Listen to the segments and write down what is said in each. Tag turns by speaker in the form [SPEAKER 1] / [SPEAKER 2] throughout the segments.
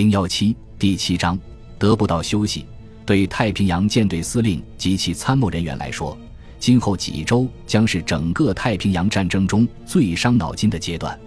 [SPEAKER 1] 零幺七第七章得不到休息。对太平洋舰队司令及其参谋人员来说，今后几周将是整个太平洋战争中最伤脑筋的阶段。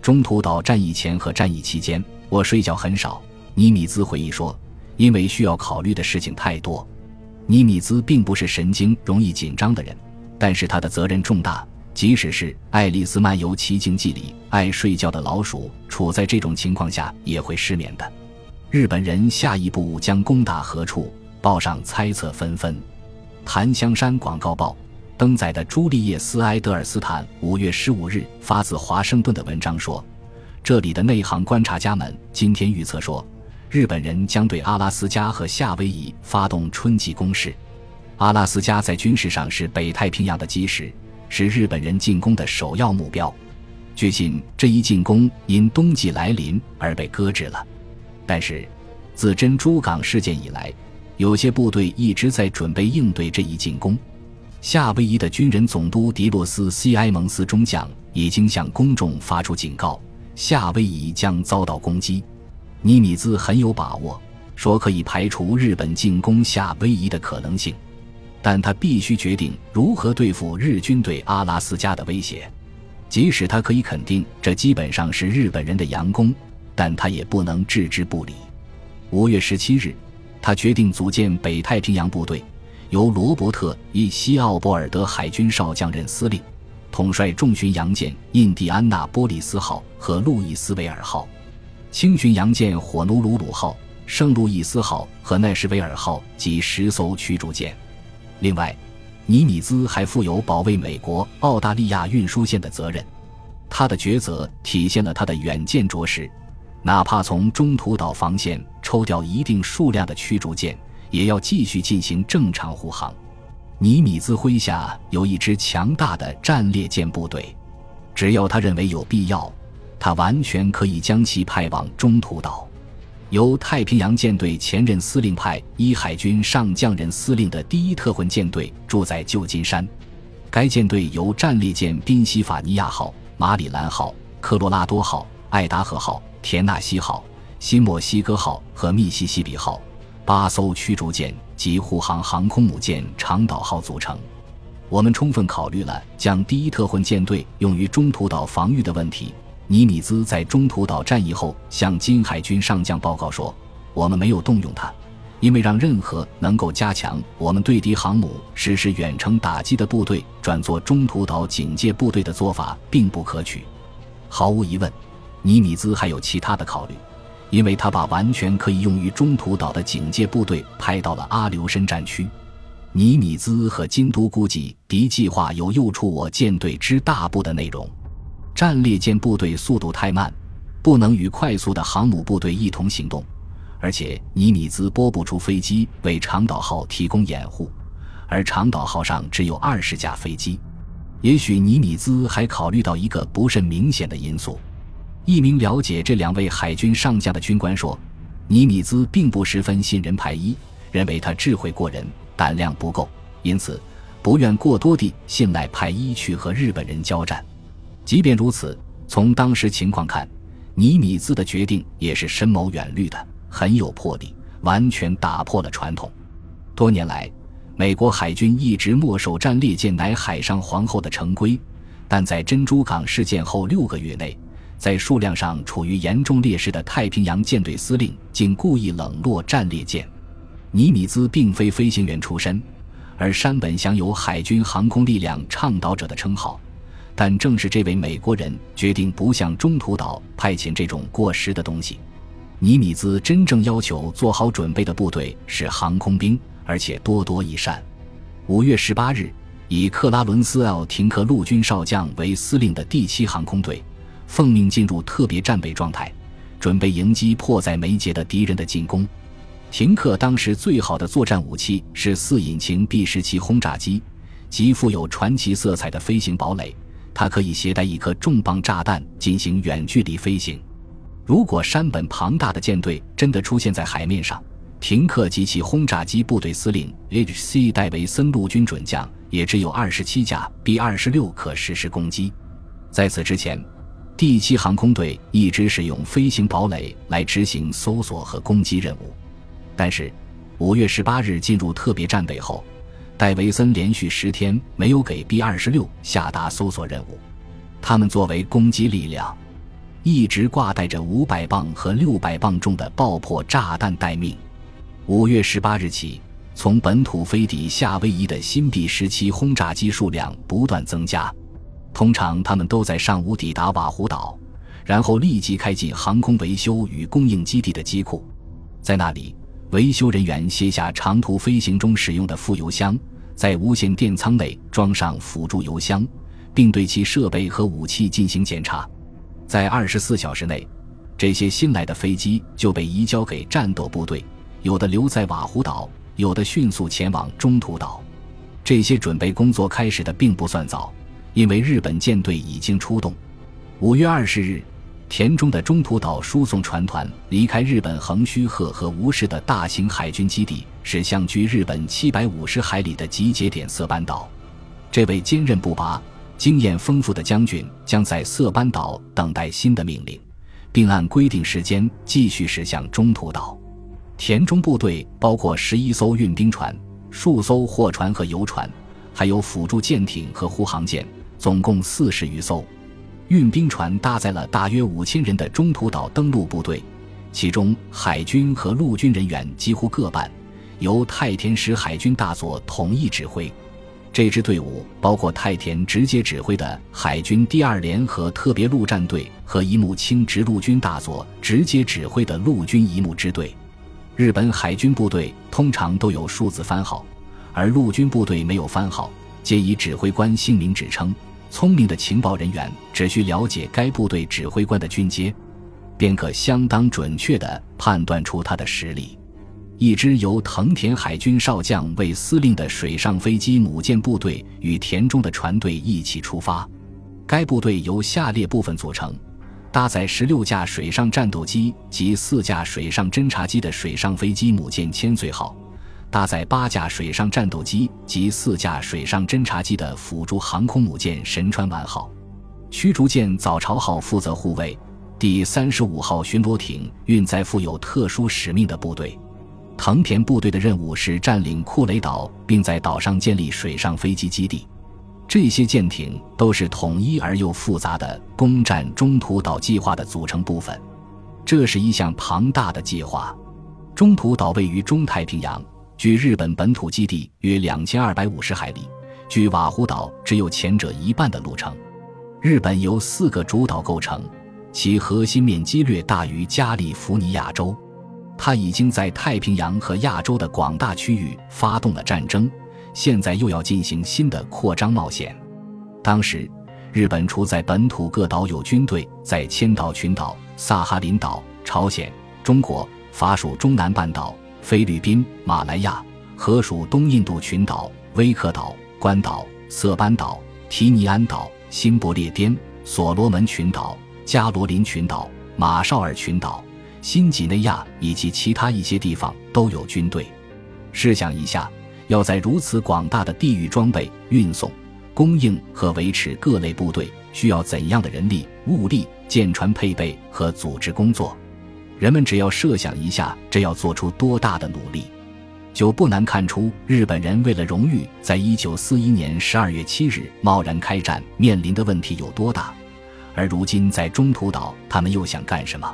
[SPEAKER 1] 中途岛战役前和战役期间，我睡觉很少。尼米兹回忆说：“因为需要考虑的事情太多。”尼米兹并不是神经容易紧张的人，但是他的责任重大。即使是《爱丽丝漫游奇境记》里爱睡觉的老鼠，处在这种情况下也会失眠的。日本人下一步将攻打何处？报上猜测纷纷。檀香山广告报登载的朱利叶斯·埃德尔斯坦五月十五日发自华盛顿的文章说，这里的内行观察家们今天预测说，日本人将对阿拉斯加和夏威夷发动春季攻势。阿拉斯加在军事上是北太平洋的基石。是日本人进攻的首要目标。据信，这一进攻因冬季来临而被搁置了。但是，自珍珠港事件以来，有些部队一直在准备应对这一进攻。夏威夷的军人总督迪洛斯·西埃蒙斯中将已经向公众发出警告：夏威夷将遭到攻击。尼米兹很有把握，说可以排除日本进攻夏威夷的可能性。但他必须决定如何对付日军对阿拉斯加的威胁，即使他可以肯定这基本上是日本人的佯攻，但他也不能置之不理。五月十七日，他决定组建北太平洋部队，由罗伯特·伊西奥波尔德海军少将任司令，统帅重巡洋舰“印第安纳波利斯号”和“路易斯维尔号”，轻巡洋舰“火奴鲁鲁号”、“圣路易斯号”和“奈什维尔号”及十艘驱逐舰。另外，尼米兹还负有保卫美国、澳大利亚运输线的责任。他的抉择体现了他的远见卓识，哪怕从中途岛防线抽调一定数量的驱逐舰，也要继续进行正常护航。尼米兹麾下有一支强大的战列舰部队，只要他认为有必要，他完全可以将其派往中途岛。由太平洋舰队前任司令派一海军上将任司令的第一特混舰队住在旧金山。该舰队由战列舰宾夕法尼亚号、马里兰号、科罗拉多号、爱达荷号、田纳西号、新墨西哥号和密西西比号八艘驱逐舰及护航航空母舰长岛号组成。我们充分考虑了将第一特混舰队用于中途岛防御的问题。尼米兹在中途岛战役后向金海军上将报告说：“我们没有动用它，因为让任何能够加强我们对敌航母实施远程打击的部队转做中途岛警戒部队的做法并不可取。”毫无疑问，尼米兹还有其他的考虑，因为他把完全可以用于中途岛的警戒部队派到了阿留申战区。尼米兹和金都估计敌计划有诱出我舰队之大部的内容。战列舰部队速度太慢，不能与快速的航母部队一同行动，而且尼米兹拨不出飞机为长岛号提供掩护，而长岛号上只有二十架飞机。也许尼米兹还考虑到一个不甚明显的因素。一名了解这两位海军上将的军官说，尼米兹并不十分信任派伊，认为他智慧过人，胆量不够，因此不愿过多地信赖派伊去和日本人交战。即便如此，从当时情况看，尼米兹的决定也是深谋远虑的，很有魄力，完全打破了传统。多年来，美国海军一直默守战列舰乃海上皇后的成规，但在珍珠港事件后六个月内，在数量上处于严重劣势的太平洋舰队司令竟故意冷落战列舰。尼米兹并非飞行员出身，而山本享有海军航空力量倡导者的称号。但正是这位美国人决定不向中途岛派遣这种过时的东西。尼米兹真正要求做好准备的部队是航空兵，而且多多益善。五月十八日，以克拉伦斯 ·L· 廷克陆军少将为司令的第七航空队，奉命进入特别战备状态，准备迎击迫在眉睫的敌人的进攻。廷克当时最好的作战武器是四引擎 B 十七轰炸机及富有传奇色彩的飞行堡垒。它可以携带一颗重磅炸弹进行远距离飞行。如果山本庞大的舰队真的出现在海面上，廷克及其轰炸机部队司令 H.C. 戴维森陆军准将也只有二十七架 B 二十六可实施攻击。在此之前，第七航空队一直使用飞行堡垒来执行搜索和攻击任务，但是五月十八日进入特别战备后，戴维森连续十天没有给 B 二十六下达搜索任务。他们作为攻击力量，一直挂带着五百磅和六百磅重的爆破炸弹待命。五月十八日起，从本土飞抵夏威夷的新 B 十七轰炸机数量不断增加。通常他们都在上午抵达瓦胡岛，然后立即开进航空维修与供应基地的机库，在那里，维修人员卸下长途飞行中使用的副油箱，在无线电舱内装上辅助油箱，并对其设备和武器进行检查。在二十四小时内，这些新来的飞机就被移交给战斗部队，有的留在瓦胡岛，有的迅速前往中途岛。这些准备工作开始的并不算早。因为日本舰队已经出动。五月二十日，田中的中途岛输送船团离开日本横须贺和吴市的大型海军基地，驶向距日本七百五十海里的集结点色班岛。这位坚韧不拔、经验丰富的将军将在色班岛等待新的命令，并按规定时间继续驶向中途岛。田中部队包括十一艘运兵船、数艘货船和游船，还有辅助舰艇和护航舰。总共四十余艘运兵船搭载了大约五千人的中途岛登陆部队，其中海军和陆军人员几乎各半，由太田石海军大佐统一指挥。这支队伍包括太田直接指挥的海军第二联合特别陆战队和一木清直陆军大佐直接指挥的陆军一木支队。日本海军部队通常都有数字番号，而陆军部队没有番号，皆以指挥官姓名指称。聪明的情报人员只需了解该部队指挥官的军阶，便可相当准确地判断出他的实力。一支由藤田海军少将为司令的水上飞机母舰部队与田中的船队一起出发。该部队由下列部分组成：搭载十六架水上战斗机及四架水上侦察机的水上飞机母舰千岁号。搭载八架水上战斗机及四架水上侦察机的辅助航空母舰神川丸号，驱逐舰早朝号负责护卫，第三十五号巡逻艇运载负有特殊使命的部队。藤田部队的任务是占领库雷岛，并在岛上建立水上飞机基地。这些舰艇都是统一而又复杂的攻占中途岛计划的组成部分。这是一项庞大的计划。中途岛位于中太平洋。距日本本土基地约两千二百五十海里，距瓦胡岛只有前者一半的路程。日本由四个主岛构成，其核心面积略大于加利福尼亚州。它已经在太平洋和亚洲的广大区域发动了战争，现在又要进行新的扩张冒险。当时，日本除在本土各岛有军队，在千岛群岛、萨哈林岛、朝鲜、中国、法属中南半岛。菲律宾、马来亚、荷属东印度群岛、威克岛、关岛、色班岛、提尼安岛、新不列颠、所罗门群岛、加罗林群岛、马绍尔群岛、新几内亚以及其他一些地方都有军队。试想一下，要在如此广大的地域装备、运送、供应和维持各类部队，需要怎样的人力、物力、舰船配备和组织工作？人们只要设想一下，这要做出多大的努力，就不难看出日本人为了荣誉，在一九四一年十二月七日贸然开战面临的问题有多大。而如今在中途岛，他们又想干什么？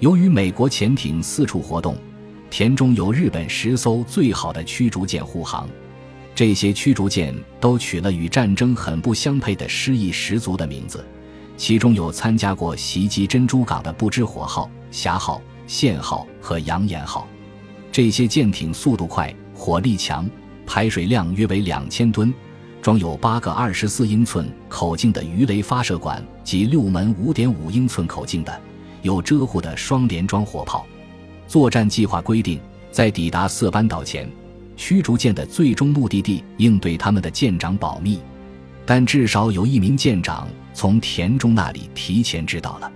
[SPEAKER 1] 由于美国潜艇四处活动，田中有日本十艘最好的驱逐舰护航，这些驱逐舰都取了与战争很不相配的诗意十足的名字。其中有参加过袭击珍珠港的不知火号、霞号、线号和扬言号，这些舰艇速度快、火力强，排水量约为两千吨，装有八个二十四英寸口径的鱼雷发射管及六门五点五英寸口径的有遮护的双联装火炮。作战计划规定，在抵达色班岛前，驱逐舰的最终目的地应对他们的舰长保密。但至少有一名舰长从田中那里提前知道了。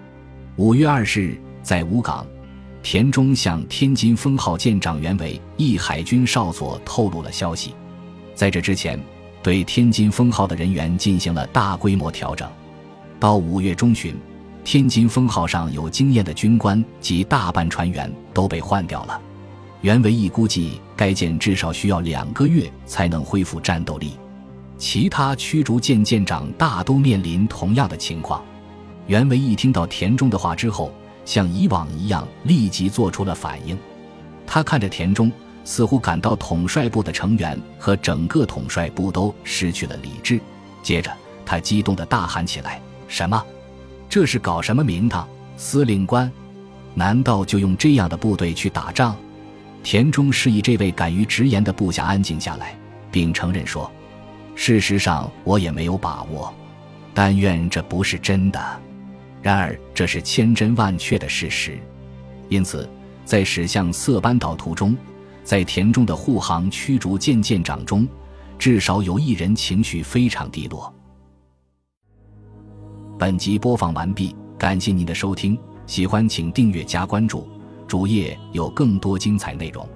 [SPEAKER 1] 五月二十日，在武港，田中向天津封号舰长原为义海军少佐透露了消息。在这之前，对天津封号的人员进行了大规模调整。到五月中旬，天津风号上有经验的军官及大半船员都被换掉了。袁维义估计，该舰至少需要两个月才能恢复战斗力。其他驱逐舰舰长大都面临同样的情况。袁维义听到田中的话之后，像以往一样立即做出了反应。他看着田中，似乎感到统帅部的成员和整个统帅部都失去了理智。接着，他激动地大喊起来：“什么？这是搞什么名堂？司令官？难道就用这样的部队去打仗？”田中示意这位敢于直言的部下安静下来，并承认说。事实上，我也没有把握，但愿这不是真的。然而，这是千真万确的事实。因此，在驶向色班岛途中，在田中的护航驱逐舰舰长中，至少有一人情绪非常低落。本集播放完毕，感谢您的收听，喜欢请订阅加关注，主页有更多精彩内容。